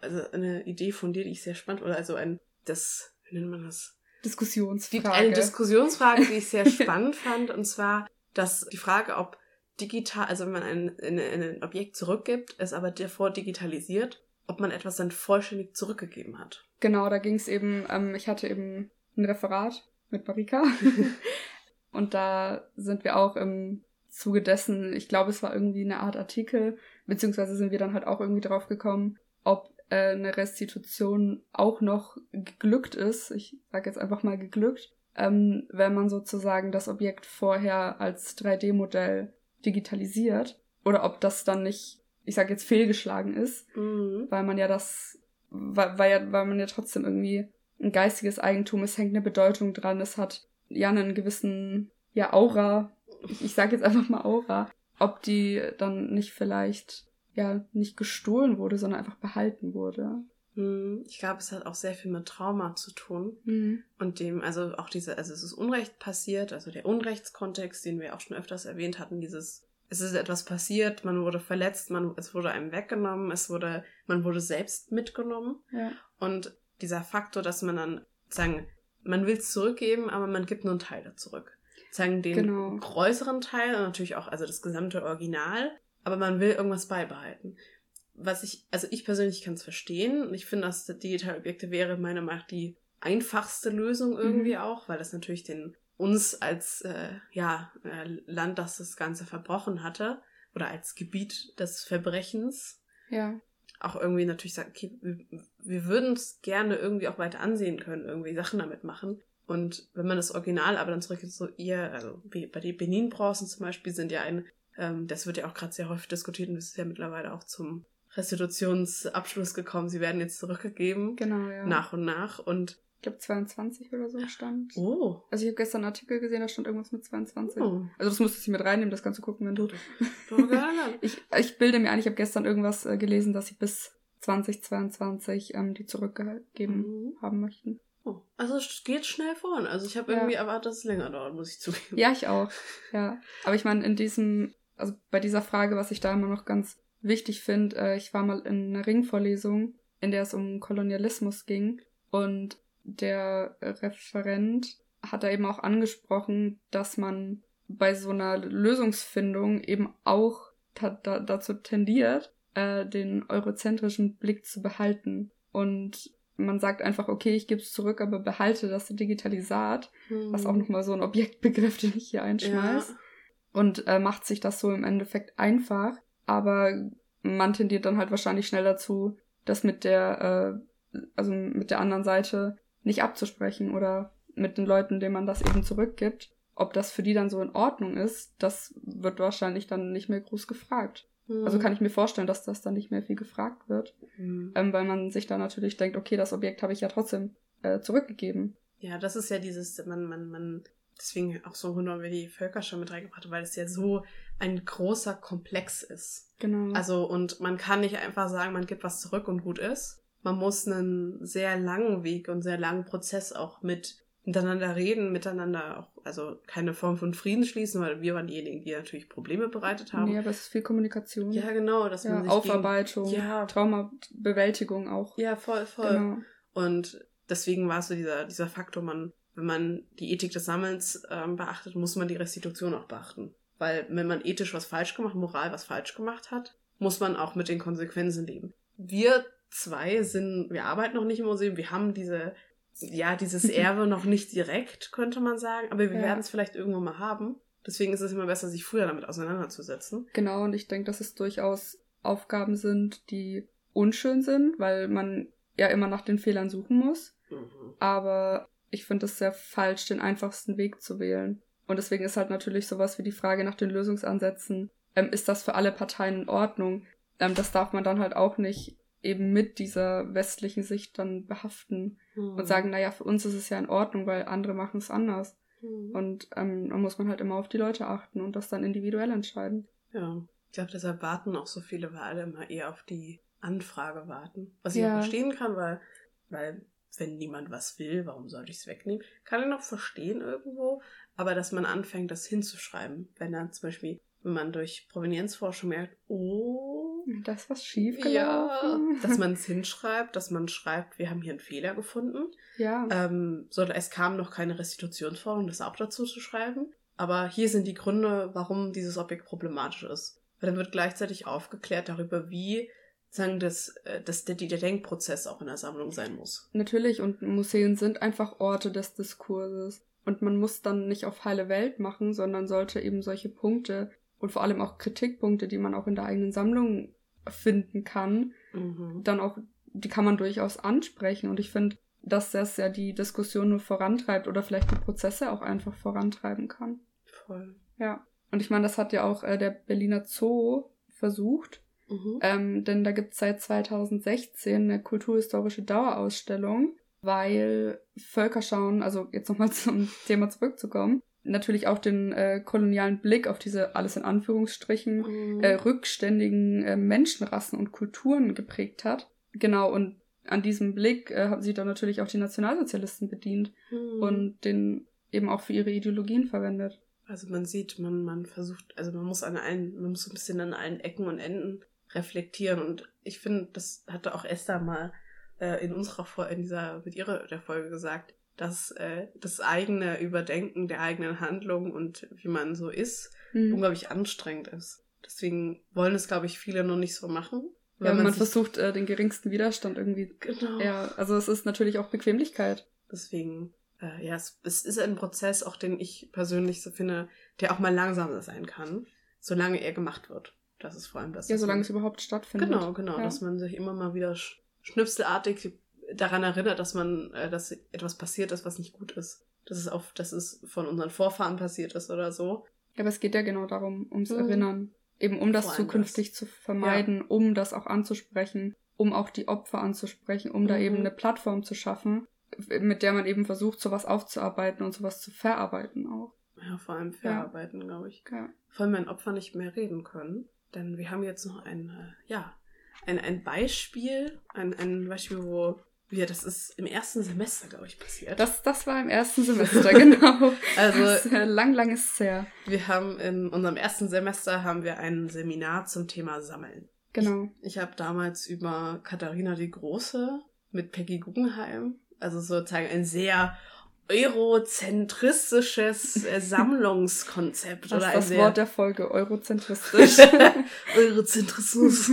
also eine Idee von dir, die ich sehr spannend, oder also ein, das, wie nennt man das? Diskussionsfrage. Eine Diskussionsfrage, die ich sehr *laughs* spannend fand, und zwar, dass die Frage, ob digital, also wenn man ein, ein, ein Objekt zurückgibt, es aber davor digitalisiert, ob man etwas dann vollständig zurückgegeben hat. Genau, da ging es eben, ähm, ich hatte eben ein Referat mit Marika *laughs* und da sind wir auch im Zuge dessen, ich glaube, es war irgendwie eine Art Artikel, beziehungsweise sind wir dann halt auch irgendwie drauf gekommen, ob äh, eine Restitution auch noch geglückt ist. Ich sage jetzt einfach mal geglückt, ähm, wenn man sozusagen das Objekt vorher als 3D-Modell digitalisiert oder ob das dann nicht, ich sage jetzt fehlgeschlagen ist, mhm. weil man ja das, weil, weil, ja, weil man ja trotzdem irgendwie ein geistiges Eigentum, es hängt eine Bedeutung dran, es hat ja einen gewissen, ja, Aura, ich, ich sage jetzt einfach mal Aura, ob die dann nicht vielleicht, ja, nicht gestohlen wurde, sondern einfach behalten wurde. Hm, ich glaube, es hat auch sehr viel mit Trauma zu tun. Mhm. Und dem, also auch diese, also es ist Unrecht passiert, also der Unrechtskontext, den wir auch schon öfters erwähnt hatten, dieses, es ist etwas passiert, man wurde verletzt, man, es wurde einem weggenommen, es wurde, man wurde selbst mitgenommen. Ja. Und dieser Faktor, dass man dann sagen, man will es zurückgeben, aber man gibt nur einen Teil zurück. Sagen den genau. größeren Teil und natürlich auch, also das gesamte Original, aber man will irgendwas beibehalten was ich, also ich persönlich kann es verstehen. Ich finde, dass digitale Objekte wäre meiner Meinung nach die einfachste Lösung irgendwie mhm. auch, weil das natürlich den uns als äh, ja, äh, Land, das das Ganze verbrochen hatte, oder als Gebiet des Verbrechens, ja. auch irgendwie natürlich sagt, okay, wir, wir würden es gerne irgendwie auch weiter ansehen können, irgendwie Sachen damit machen. Und wenn man das Original aber dann zurück so ihr, also wie bei den Benin-Bronzen zum Beispiel sind ja ein, ähm, das wird ja auch gerade sehr häufig diskutiert und das ist ja mittlerweile auch zum Restitutionsabschluss gekommen. Sie werden jetzt zurückgegeben. Genau, ja. Nach und nach. Und ich glaube 22 oder so stand. Oh. Also ich habe gestern einen Artikel gesehen, da stand irgendwas mit 22. Oh. Also das musstest du mit reinnehmen, das kannst du gucken, wenn du. *laughs* ich, ich bilde mir ein, ich habe gestern irgendwas äh, gelesen, dass sie bis 2022 ähm, die zurückgegeben mhm. haben möchten. Oh. Also es geht schnell voran. Also ich habe irgendwie ja. erwartet, dass es länger dauert, muss ich zugeben. Ja, ich auch. Ja. Aber ich meine, in diesem, also bei dieser Frage, was ich da immer noch ganz wichtig finde, äh, ich war mal in einer Ringvorlesung, in der es um Kolonialismus ging und der Referent hat da eben auch angesprochen, dass man bei so einer Lösungsfindung eben auch da dazu tendiert, äh, den eurozentrischen Blick zu behalten. Und man sagt einfach, okay, ich gebe es zurück, aber behalte das Digitalisat, hm. was auch nochmal so ein Objektbegriff, den ich hier einschmeiß. Ja. Und äh, macht sich das so im Endeffekt einfach aber man tendiert dann halt wahrscheinlich schnell dazu, das mit der, äh, also mit der anderen Seite nicht abzusprechen oder mit den Leuten, denen man das eben zurückgibt. Ob das für die dann so in Ordnung ist, das wird wahrscheinlich dann nicht mehr groß gefragt. Mhm. Also kann ich mir vorstellen, dass das dann nicht mehr viel gefragt wird, mhm. ähm, weil man sich dann natürlich denkt, okay, das Objekt habe ich ja trotzdem äh, zurückgegeben. Ja, das ist ja dieses, man, man, man deswegen auch so wundern wir die Völker schon mit reingebracht haben, weil es ja so ein großer Komplex ist. Genau. Also, und man kann nicht einfach sagen, man gibt was zurück und gut ist. Man muss einen sehr langen Weg und sehr langen Prozess auch mit miteinander reden, miteinander auch, also keine Form von Frieden schließen, weil wir waren diejenigen, die natürlich Probleme bereitet haben. Ja, aber es ist viel Kommunikation. Ja, genau. Dass ja, man sich Aufarbeitung, gegen, ja, Traumabewältigung auch. Ja, voll, voll. Genau. Und deswegen war es so dieser, dieser Faktor, man wenn man die Ethik des Sammelns ähm, beachtet, muss man die Restitution auch beachten. Weil wenn man ethisch was falsch gemacht, moral was falsch gemacht hat, muss man auch mit den Konsequenzen leben. Wir zwei sind, wir arbeiten noch nicht im Museum, wir haben diese, ja, dieses Erbe noch nicht direkt, könnte man sagen, aber wir ja. werden es vielleicht irgendwann mal haben. Deswegen ist es immer besser, sich früher damit auseinanderzusetzen. Genau, und ich denke, dass es durchaus Aufgaben sind, die unschön sind, weil man ja immer nach den Fehlern suchen muss. Mhm. Aber ich finde es sehr falsch, den einfachsten Weg zu wählen. Und deswegen ist halt natürlich sowas wie die Frage nach den Lösungsansätzen, ähm, ist das für alle Parteien in Ordnung? Ähm, das darf man dann halt auch nicht eben mit dieser westlichen Sicht dann behaften mhm. und sagen, naja, für uns ist es ja in Ordnung, weil andere machen es anders. Mhm. Und ähm, da muss man halt immer auf die Leute achten und das dann individuell entscheiden. Ja, ich glaube, deshalb warten auch so viele, weil alle immer eher auf die Anfrage warten. Was ich ja. auch verstehen kann, weil, weil wenn niemand was will, warum sollte ich es wegnehmen? Kann ich noch verstehen irgendwo, aber dass man anfängt, das hinzuschreiben, wenn dann zum Beispiel, wenn man durch Provenienzforschung merkt, oh, da ist was schief gelaufen. Ja, dass *laughs* man es hinschreibt, dass man schreibt, wir haben hier einen Fehler gefunden. Ja. Ähm, so, es kam noch keine Restitutionsforderung, das auch dazu zu schreiben. Aber hier sind die Gründe, warum dieses Objekt problematisch ist. Weil dann wird gleichzeitig aufgeklärt darüber, wie sagen, dass, äh, dass der, der Denkprozess auch in der Sammlung sein muss. Natürlich, und Museen sind einfach Orte des Diskurses. Und man muss dann nicht auf heile Welt machen, sondern sollte eben solche Punkte und vor allem auch Kritikpunkte, die man auch in der eigenen Sammlung finden kann, mhm. dann auch, die kann man durchaus ansprechen. Und ich finde, dass das ja die Diskussion nur vorantreibt oder vielleicht die Prozesse auch einfach vorantreiben kann. Voll. Ja. Und ich meine, das hat ja auch äh, der Berliner Zoo versucht Mhm. Ähm, denn da gibt es seit 2016 eine kulturhistorische Dauerausstellung, weil Völkerschauen, also jetzt nochmal *laughs* zum Thema zurückzukommen, natürlich auch den äh, kolonialen Blick auf diese alles in Anführungsstrichen mhm. äh, rückständigen äh, Menschenrassen und Kulturen geprägt hat. Genau, und an diesem Blick äh, haben sich dann natürlich auch die Nationalsozialisten bedient mhm. und den eben auch für ihre Ideologien verwendet. Also man sieht, man, man versucht, also man muss an allen, man muss ein bisschen an allen Ecken und Enden reflektieren. Und ich finde, das hatte auch Esther mal äh, in unserer in dieser, mit ihrer der Folge gesagt, dass äh, das eigene Überdenken der eigenen Handlung und wie man so ist, mhm. unglaublich anstrengend ist. Deswegen wollen es, glaube ich, viele noch nicht so machen. Ja, man, man versucht äh, den geringsten Widerstand irgendwie. Genau. Ja, also es ist natürlich auch Bequemlichkeit. Deswegen, äh, ja, es, es ist ein Prozess, auch den ich persönlich so finde, der auch mal langsamer sein kann, solange er gemacht wird. Das ist vor allem das. Ja, solange es überhaupt stattfindet. Genau, genau, ja. dass man sich immer mal wieder schnipselartig daran erinnert, dass man, äh, dass etwas passiert ist, was nicht gut ist. Dass es auch, dass es von unseren Vorfahren passiert ist oder so. Ja, aber es geht ja genau darum, ums mhm. Erinnern. Eben um das zukünftig das. zu vermeiden, ja. um das auch anzusprechen, um auch die Opfer anzusprechen, um mhm. da eben eine Plattform zu schaffen, mit der man eben versucht, sowas aufzuarbeiten und sowas zu verarbeiten auch. Ja, vor allem verarbeiten, ja. glaube ich. Ja. Vor allem, wenn Opfer nicht mehr reden können. Denn wir haben jetzt noch ein, äh, ja, ein, ein Beispiel, ein, ein Beispiel, wo wir, das ist im ersten Semester, glaube ich, passiert. Das, das war im ersten Semester, *laughs* genau. also das ist, äh, lang, lang ist es her. Wir haben in unserem ersten Semester haben wir ein Seminar zum Thema Sammeln. Genau. Ich, ich habe damals über Katharina die Große mit Peggy Guggenheim, also sozusagen ein sehr eurozentristisches äh, *laughs* Sammlungskonzept. Das oder ist das Wort der Folge, eurozentristisch. *laughs* Eurozentrismus.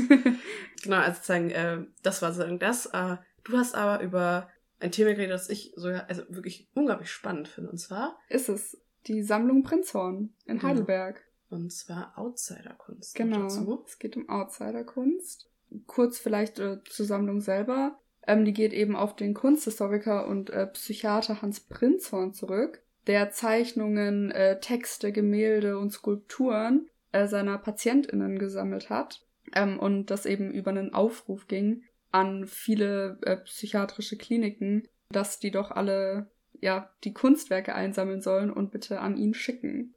genau, also sozusagen, äh, das war sozusagen das. Äh, du hast aber über ein Thema geredet, das ich so, also wirklich unglaublich spannend finde. Und zwar ist es die Sammlung Prinzhorn in genau. Heidelberg. Und zwar Outsiderkunst. Genau. Es geht um Outsiderkunst. Kurz vielleicht äh, zur Sammlung selber. Ähm, die geht eben auf den Kunsthistoriker und äh, Psychiater Hans Prinzhorn zurück, der Zeichnungen, äh, Texte, Gemälde und Skulpturen äh, seiner PatientInnen gesammelt hat. Ähm, und das eben über einen Aufruf ging an viele äh, psychiatrische Kliniken, dass die doch alle ja die Kunstwerke einsammeln sollen und bitte an ihn schicken.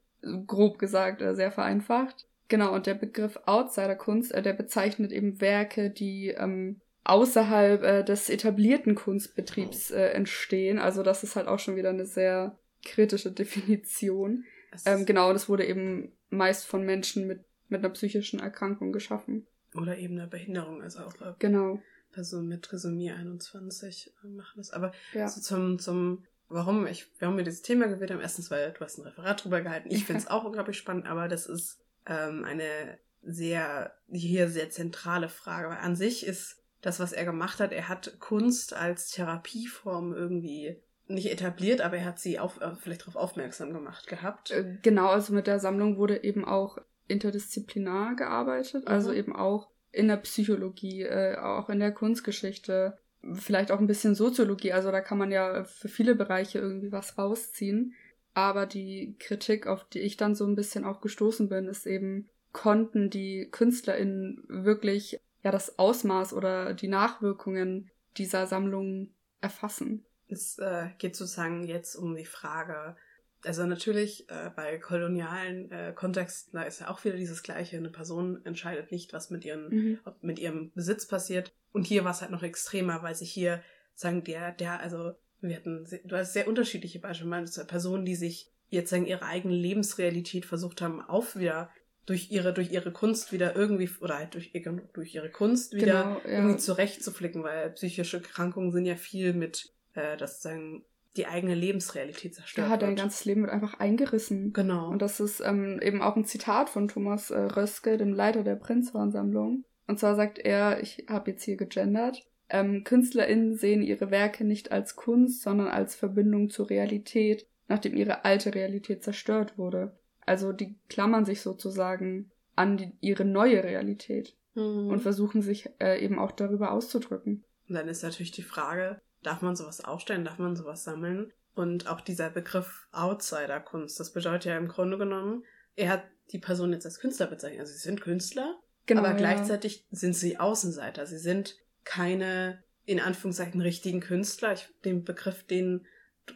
Grob gesagt, äh, sehr vereinfacht. Genau, und der Begriff Outsiderkunst, äh, der bezeichnet eben Werke, die ähm, außerhalb äh, des etablierten Kunstbetriebs äh, entstehen. Also das ist halt auch schon wieder eine sehr kritische Definition. Ähm, genau, das wurde eben meist von Menschen mit, mit einer psychischen Erkrankung geschaffen. Oder eben einer Behinderung, also auch äh, genau. Personen mit Trisomie 21 äh, machen das. Aber ja. so zum, zum warum ich, warum wir dieses Thema gewählt haben, erstens, weil du hast ein Referat drüber gehalten. Ich finde es *laughs* auch unglaublich spannend, aber das ist ähm, eine sehr, hier sehr zentrale Frage. Weil an sich ist das, was er gemacht hat. Er hat Kunst als Therapieform irgendwie nicht etabliert, aber er hat sie auf, äh, vielleicht darauf aufmerksam gemacht gehabt. Äh, genau, also mit der Sammlung wurde eben auch interdisziplinar gearbeitet, mhm. also eben auch in der Psychologie, äh, auch in der Kunstgeschichte, vielleicht auch ein bisschen Soziologie. Also da kann man ja für viele Bereiche irgendwie was rausziehen. Aber die Kritik, auf die ich dann so ein bisschen auch gestoßen bin, ist eben, konnten die KünstlerInnen wirklich ja das Ausmaß oder die Nachwirkungen dieser Sammlung erfassen. Es äh, geht sozusagen jetzt um die Frage, also natürlich äh, bei kolonialen äh, Kontexten, da ist ja auch wieder dieses Gleiche. Eine Person entscheidet nicht, was mit, ihren, mhm. mit ihrem Besitz passiert. Und hier war es halt noch extremer, weil sich hier, sagen, der, der, also wir hatten, du hast sehr unterschiedliche Beispiele. Man Personen, die sich jetzt sagen, ihre eigene Lebensrealität versucht haben, auf wieder durch ihre, durch ihre Kunst wieder irgendwie, oder halt durch, durch ihre Kunst wieder genau, ja. irgendwie zurechtzuflicken, weil psychische Krankungen sind ja viel mit, äh, das sagen, die eigene Lebensrealität zerstört. Ja, dein ganzes Leben wird einfach eingerissen. Genau. Und das ist ähm, eben auch ein Zitat von Thomas äh, Röske, dem Leiter der Prinzhorn-Sammlung. Und zwar sagt er, ich habe jetzt hier gegendert, ähm, KünstlerInnen sehen ihre Werke nicht als Kunst, sondern als Verbindung zur Realität, nachdem ihre alte Realität zerstört wurde. Also die klammern sich sozusagen an die, ihre neue Realität mhm. und versuchen sich äh, eben auch darüber auszudrücken. Und dann ist natürlich die Frage, darf man sowas aufstellen, darf man sowas sammeln? Und auch dieser Begriff Outsider-Kunst, das bedeutet ja im Grunde genommen, er hat die Person jetzt als Künstler bezeichnet. Also sie sind Künstler, genau, aber gleichzeitig sind sie Außenseiter. Sie sind keine in Anführungszeichen richtigen Künstler. Ich, den Begriff, den,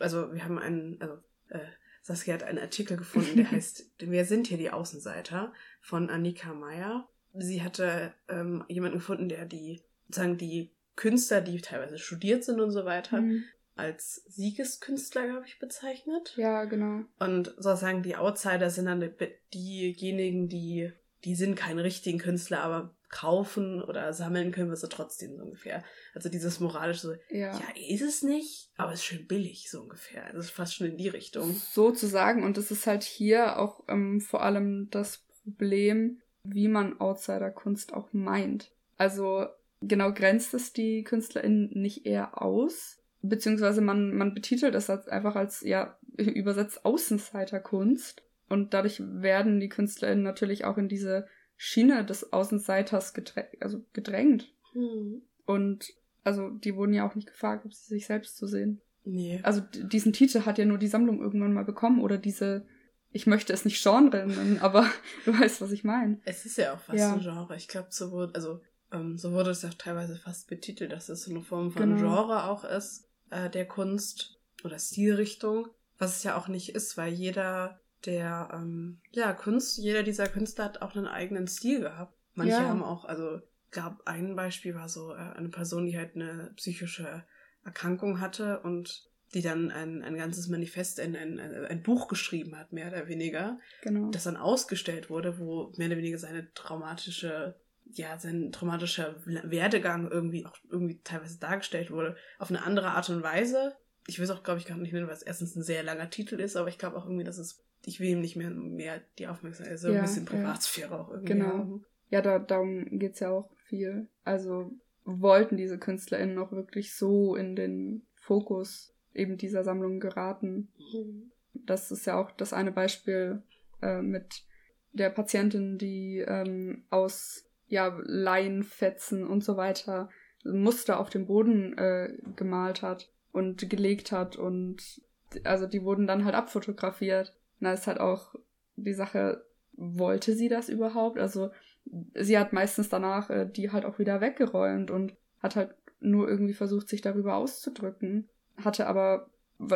also wir haben einen, also äh, Saskia hat einen Artikel gefunden, der *laughs* heißt Wer sind hier die Außenseiter? von Annika Meyer. Sie hatte ähm, jemanden gefunden, der die, sozusagen die Künstler, die teilweise studiert sind und so weiter, mhm. als Siegeskünstler, glaube ich, bezeichnet. Ja, genau. Und sozusagen die Outsider sind dann diejenigen, die, die sind keine richtigen Künstler, aber kaufen oder sammeln können wir sie trotzdem so ungefähr. Also dieses moralische, ja. ja, ist es nicht, aber es ist schön billig, so ungefähr. Das ist fast schon in die Richtung. Sozusagen, und es ist halt hier auch ähm, vor allem das Problem, wie man Outsider-Kunst auch meint. Also genau grenzt es die KünstlerInnen nicht eher aus, beziehungsweise man, man betitelt es als, einfach als, ja, *laughs* übersetzt Außenseiterkunst. Und dadurch werden die KünstlerInnen natürlich auch in diese Schiene des Außenseiters gedrängt, also gedrängt. Hm. Und also die wurden ja auch nicht gefragt, ob sie sich selbst zu sehen. Nee. Also diesen Titel hat ja nur die Sammlung irgendwann mal bekommen oder diese ich möchte es nicht Genre nennen, aber *laughs* du weißt, was ich meine. Es ist ja auch fast ja. ein Genre. Ich glaube, so wurde, also ähm, so wurde es ja teilweise fast betitelt, dass es so eine Form von genau. Genre auch ist, äh, der Kunst oder Stilrichtung, was es ja auch nicht ist, weil jeder der ähm, ja Kunst, jeder dieser Künstler hat auch einen eigenen Stil gehabt. Manche ja. haben auch, also gab ein Beispiel war so äh, eine Person, die halt eine psychische Erkrankung hatte und die dann ein, ein ganzes Manifest, ein, ein, ein Buch geschrieben hat, mehr oder weniger. Genau. Das dann ausgestellt wurde, wo mehr oder weniger seine traumatische, ja, sein traumatischer Werdegang irgendwie auch irgendwie teilweise dargestellt wurde. Auf eine andere Art und Weise. Ich will es auch, glaube ich, gar nicht nennen, weil es erstens ein sehr langer Titel ist, aber ich glaube auch irgendwie, dass es, ich will ihm nicht mehr, mehr die Aufmerksamkeit, also ja, ein bisschen Privatsphäre ja. auch irgendwie genau. haben. Ja, da, darum geht's ja auch viel. Also wollten diese KünstlerInnen auch wirklich so in den Fokus eben dieser Sammlung geraten. Mhm. Das ist ja auch das eine Beispiel äh, mit der Patientin, die ähm, aus ja, Laienfetzen und so weiter Muster auf dem Boden äh, gemalt hat und gelegt hat und also die wurden dann halt abfotografiert. da ist halt auch die Sache, wollte sie das überhaupt? Also sie hat meistens danach äh, die halt auch wieder weggeräumt und hat halt nur irgendwie versucht, sich darüber auszudrücken hatte aber,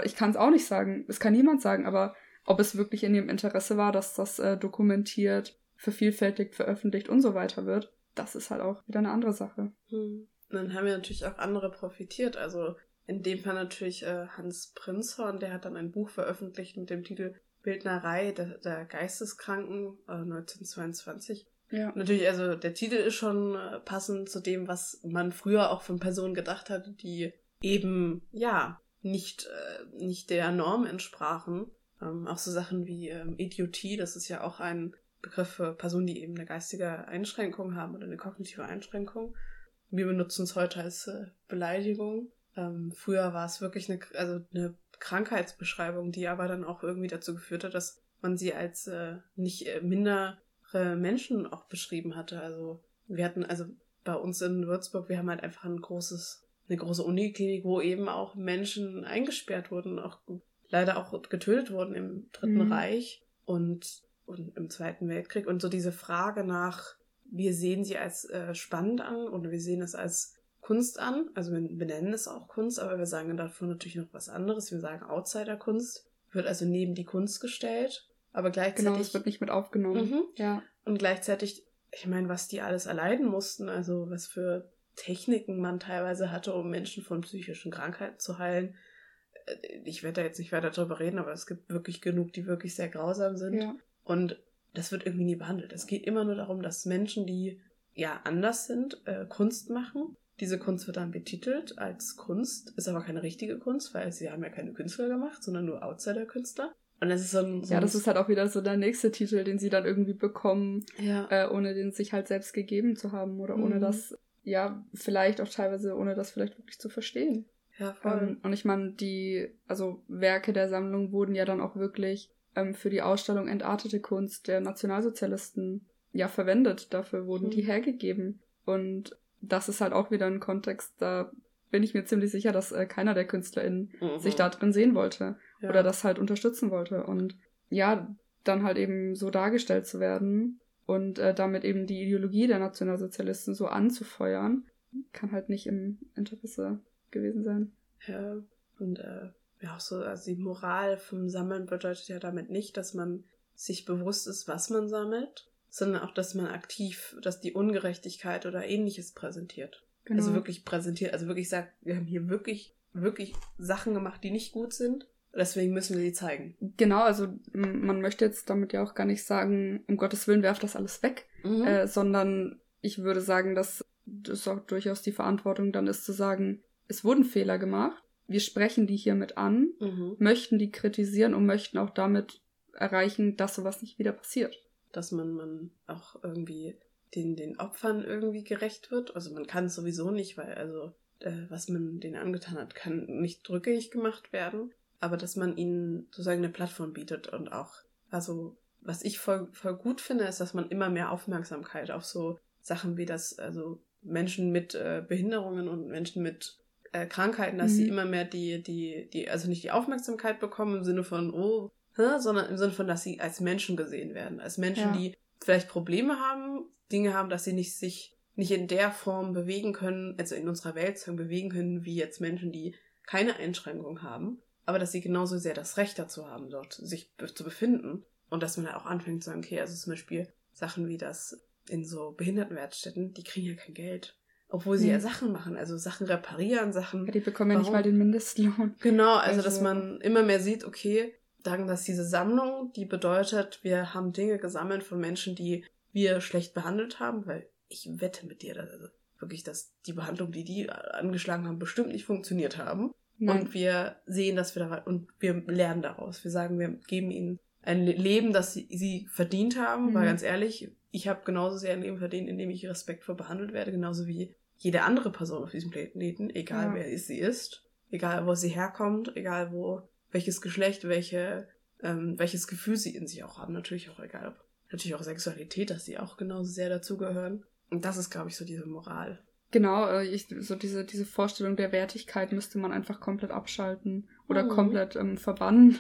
ich kann es auch nicht sagen, es kann niemand sagen, aber ob es wirklich in ihrem Interesse war, dass das äh, dokumentiert, vervielfältigt, veröffentlicht und so weiter wird, das ist halt auch wieder eine andere Sache. Hm. Dann haben wir natürlich auch andere profitiert. Also in dem Fall natürlich äh, Hans Prinzhorn, der hat dann ein Buch veröffentlicht mit dem Titel Bildnerei der, der Geisteskranken äh, 1922. Ja. Natürlich, also der Titel ist schon äh, passend zu dem, was man früher auch von Personen gedacht hat, die eben, ja, nicht, äh, nicht der Norm entsprachen. Ähm, auch so Sachen wie ähm, Idiotie, das ist ja auch ein Begriff für Personen, die eben eine geistige Einschränkung haben oder eine kognitive Einschränkung. Wir benutzen es heute als äh, Beleidigung. Ähm, früher war es wirklich eine, also eine Krankheitsbeschreibung, die aber dann auch irgendwie dazu geführt hat, dass man sie als äh, nicht äh, mindere Menschen auch beschrieben hatte. Also wir hatten, also bei uns in Würzburg, wir haben halt einfach ein großes eine große Uniklinik, wo eben auch Menschen eingesperrt wurden, auch leider auch getötet wurden im Dritten mhm. Reich und, und im Zweiten Weltkrieg. Und so diese Frage nach, wir sehen sie als äh, spannend an oder wir sehen es als Kunst an. Also wir benennen es auch Kunst, aber wir sagen davon natürlich noch was anderes. Wir sagen Outsider-Kunst, wird also neben die Kunst gestellt. Aber gleichzeitig. Genau, es wird nicht mit aufgenommen. Mhm. Ja. Und gleichzeitig, ich meine, was die alles erleiden mussten, also was für Techniken man teilweise hatte, um Menschen von psychischen Krankheiten zu heilen. Äh, ich werde da jetzt nicht weiter drüber reden, aber es gibt wirklich genug, die wirklich sehr grausam sind. Ja. Und das wird irgendwie nie behandelt. Es geht immer nur darum, dass Menschen, die ja anders sind, äh, Kunst machen. Diese Kunst wird dann betitelt als Kunst, ist aber keine richtige Kunst, weil sie haben ja keine Künstler gemacht, sondern nur Outsider-Künstler. Und das ist so ein, so Ja, das ist halt auch wieder so der nächste Titel, den sie dann irgendwie bekommen, ja. äh, ohne den sich halt selbst gegeben zu haben oder mhm. ohne dass ja, vielleicht auch teilweise, ohne das vielleicht wirklich zu verstehen. Ja, voll. Ähm, und ich meine, die, also Werke der Sammlung wurden ja dann auch wirklich ähm, für die Ausstellung Entartete Kunst der Nationalsozialisten ja verwendet. Dafür wurden hm. die hergegeben. Und das ist halt auch wieder ein Kontext, da bin ich mir ziemlich sicher, dass äh, keiner der KünstlerInnen mhm. sich da drin sehen wollte ja. oder das halt unterstützen wollte. Und ja, dann halt eben so dargestellt zu werden, und äh, damit eben die Ideologie der Nationalsozialisten so anzufeuern, kann halt nicht im Interesse gewesen sein. Ja, und äh, ja auch so, also die Moral vom Sammeln bedeutet ja damit nicht, dass man sich bewusst ist, was man sammelt, sondern auch, dass man aktiv, dass die Ungerechtigkeit oder ähnliches präsentiert. Genau. Also wirklich präsentiert, also wirklich sagt, wir haben hier wirklich, wirklich Sachen gemacht, die nicht gut sind. Deswegen müssen wir sie zeigen. Genau, also man möchte jetzt damit ja auch gar nicht sagen, um Gottes Willen werft das alles weg, mhm. äh, sondern ich würde sagen, dass das auch durchaus die Verantwortung dann ist zu sagen, es wurden Fehler gemacht, wir sprechen die hiermit an, mhm. möchten die kritisieren und möchten auch damit erreichen, dass sowas nicht wieder passiert. Dass man, man auch irgendwie den, den Opfern irgendwie gerecht wird. Also man kann es sowieso nicht, weil also äh, was man denen angetan hat, kann nicht rückgängig gemacht werden. Aber dass man ihnen sozusagen eine Plattform bietet und auch, also was ich voll, voll gut finde, ist, dass man immer mehr Aufmerksamkeit auf so Sachen wie das, also Menschen mit äh, Behinderungen und Menschen mit äh, Krankheiten, dass mhm. sie immer mehr die, die, die, also nicht die Aufmerksamkeit bekommen im Sinne von, oh, hä, sondern im Sinne von, dass sie als Menschen gesehen werden. Als Menschen, ja. die vielleicht Probleme haben, Dinge haben, dass sie nicht sich nicht in der Form bewegen können, also in unserer Welt bewegen können, wie jetzt Menschen, die keine Einschränkungen haben, aber dass sie genauso sehr das Recht dazu haben, dort sich zu befinden. Und dass man da auch anfängt zu sagen, okay, also zum Beispiel Sachen wie das in so Behindertenwerkstätten, die kriegen ja kein Geld. Obwohl sie mhm. ja Sachen machen, also Sachen reparieren, Sachen. Ja, die bekommen ja nicht mal den Mindestlohn. Genau, also, also dass man immer mehr sieht, okay, sagen, dass diese Sammlung, die bedeutet, wir haben Dinge gesammelt von Menschen, die wir schlecht behandelt haben, weil ich wette mit dir, dass, also wirklich, dass die Behandlung, die die angeschlagen haben, bestimmt nicht funktioniert haben. Nein. Und wir sehen, dass wir da und wir lernen daraus. Wir sagen, wir geben ihnen ein Leben, das sie, sie verdient haben, mhm. weil ganz ehrlich, ich habe genauso sehr ein Leben verdient, indem ich respektvoll behandelt werde, genauso wie jede andere Person auf diesem Planeten, egal ja. wer sie ist, egal wo sie herkommt, egal wo, welches Geschlecht, welche, ähm, welches Gefühl sie in sich auch haben, natürlich auch egal, ob, natürlich auch Sexualität, dass sie auch genauso sehr dazugehören. Und das ist, glaube ich, so diese Moral. Genau, äh, ich, so diese, diese Vorstellung der Wertigkeit müsste man einfach komplett abschalten oder mhm. komplett ähm, verbannen.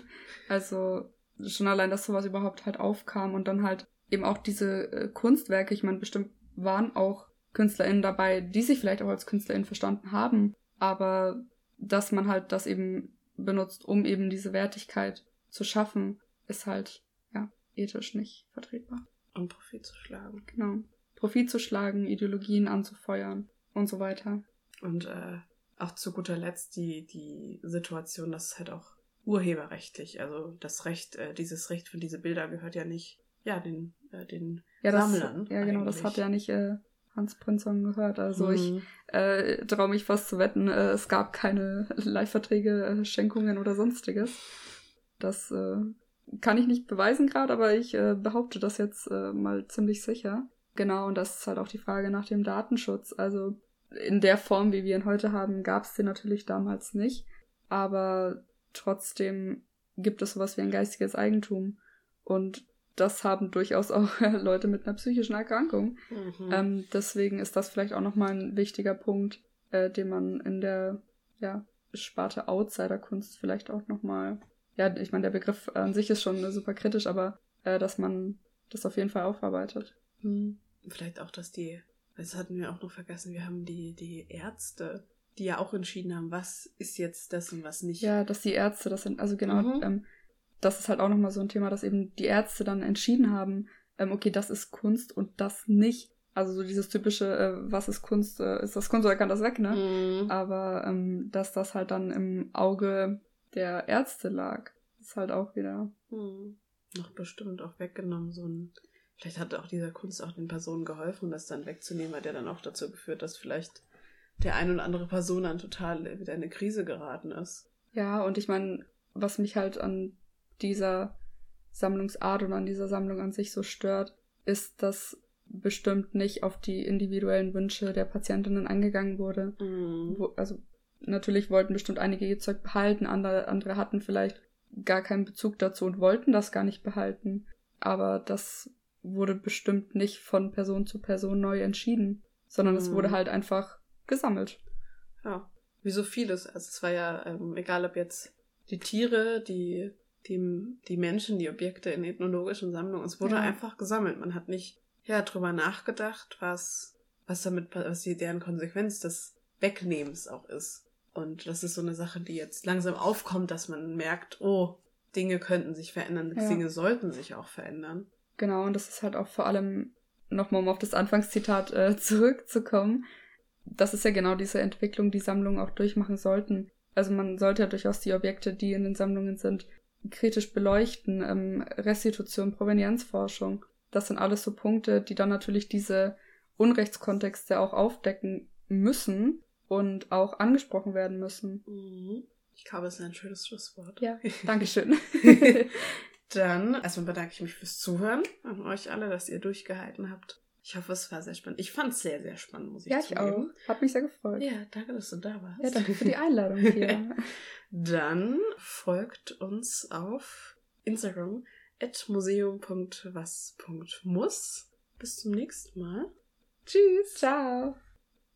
Also schon allein, dass sowas überhaupt halt aufkam und dann halt eben auch diese äh, Kunstwerke, ich meine, bestimmt waren auch KünstlerInnen dabei, die sich vielleicht auch als KünstlerInnen verstanden haben, aber dass man halt das eben benutzt, um eben diese Wertigkeit zu schaffen, ist halt, ja, ethisch nicht vertretbar. Und Profit zu schlagen. Genau. Profit zu schlagen, Ideologien anzufeuern und so weiter. Und äh, auch zu guter Letzt die, die Situation, dass halt auch urheberrechtlich, also das Recht, äh, dieses Recht für diese Bilder gehört ja nicht ja, den, äh, den ja, das, Sammlern. Ja, genau, das hat ja nicht äh, Hans Prinzong gehört. Also mhm. ich äh, traue mich fast zu wetten, äh, es gab keine *laughs* Leihverträge, äh, Schenkungen oder sonstiges. Das äh, kann ich nicht beweisen gerade, aber ich äh, behaupte das jetzt äh, mal ziemlich sicher. Genau, und das ist halt auch die Frage nach dem Datenschutz. Also in der Form, wie wir ihn heute haben, gab es den natürlich damals nicht. Aber trotzdem gibt es sowas wie ein geistiges Eigentum. Und das haben durchaus auch *laughs* Leute mit einer psychischen Erkrankung. Mhm. Ähm, deswegen ist das vielleicht auch nochmal ein wichtiger Punkt, äh, den man in der ja, Sparte Outsider-Kunst vielleicht auch nochmal, ja, ich meine, der Begriff an sich ist schon super kritisch, aber äh, dass man das auf jeden Fall aufarbeitet. Mhm. Vielleicht auch, dass die, das hatten wir auch noch vergessen, wir haben die, die Ärzte, die ja auch entschieden haben, was ist jetzt das und was nicht. Ja, dass die Ärzte das sind, also genau, mhm. ähm, das ist halt auch nochmal so ein Thema, dass eben die Ärzte dann entschieden haben, ähm, okay, das ist Kunst und das nicht. Also so dieses typische, äh, was ist Kunst, äh, ist das Kunst oder kann das weg, ne? Mhm. Aber ähm, dass das halt dann im Auge der Ärzte lag, ist halt auch wieder. Mhm. Noch bestimmt auch weggenommen, so ein. Vielleicht hat auch dieser Kunst auch den Personen geholfen, das dann wegzunehmen, weil der dann auch dazu geführt, dass vielleicht der ein oder andere Person dann total wieder in eine Krise geraten ist. Ja, und ich meine, was mich halt an dieser Sammlungsart und an dieser Sammlung an sich so stört, ist, dass bestimmt nicht auf die individuellen Wünsche der Patientinnen eingegangen wurde. Mhm. Wo, also natürlich wollten bestimmt einige ihr Zeug behalten, andere, andere hatten vielleicht gar keinen Bezug dazu und wollten das gar nicht behalten. Aber das wurde bestimmt nicht von Person zu Person neu entschieden, sondern mhm. es wurde mhm. halt einfach gesammelt. Ja, wie so vieles. Also es war ja ähm, egal, ob jetzt die Tiere, die die, die Menschen, die Objekte in ethnologischen Sammlungen. Es wurde ja. einfach gesammelt. Man hat nicht ja drüber nachgedacht, was was damit, was die, deren Konsequenz des Wegnehmens auch ist. Und das ist so eine Sache, die jetzt langsam aufkommt, dass man merkt, oh, Dinge könnten sich verändern, ja. Dinge sollten sich auch verändern. Genau, und das ist halt auch vor allem, nochmal um auf das Anfangszitat äh, zurückzukommen, das ist ja genau diese Entwicklung, die Sammlungen auch durchmachen sollten. Also man sollte ja durchaus die Objekte, die in den Sammlungen sind, kritisch beleuchten. Ähm, Restitution, Provenienzforschung, das sind alles so Punkte, die dann natürlich diese Unrechtskontexte auch aufdecken müssen und auch angesprochen werden müssen. Mhm. Ich glaube, es ist ein schönes Schlusswort. Ja, Dankeschön. *laughs* Dann erstmal bedanke ich mich fürs Zuhören an euch alle, dass ihr durchgehalten habt. Ich hoffe, es war sehr spannend. Ich fand es sehr, sehr spannend, muss ich sagen. Ja, ich auch. Hat mich sehr gefreut. Ja, danke, dass du da warst. Ja, danke für die Einladung *laughs* hier. Dann folgt uns auf Instagram at museum.was.muss. Bis zum nächsten Mal. Tschüss. Ciao.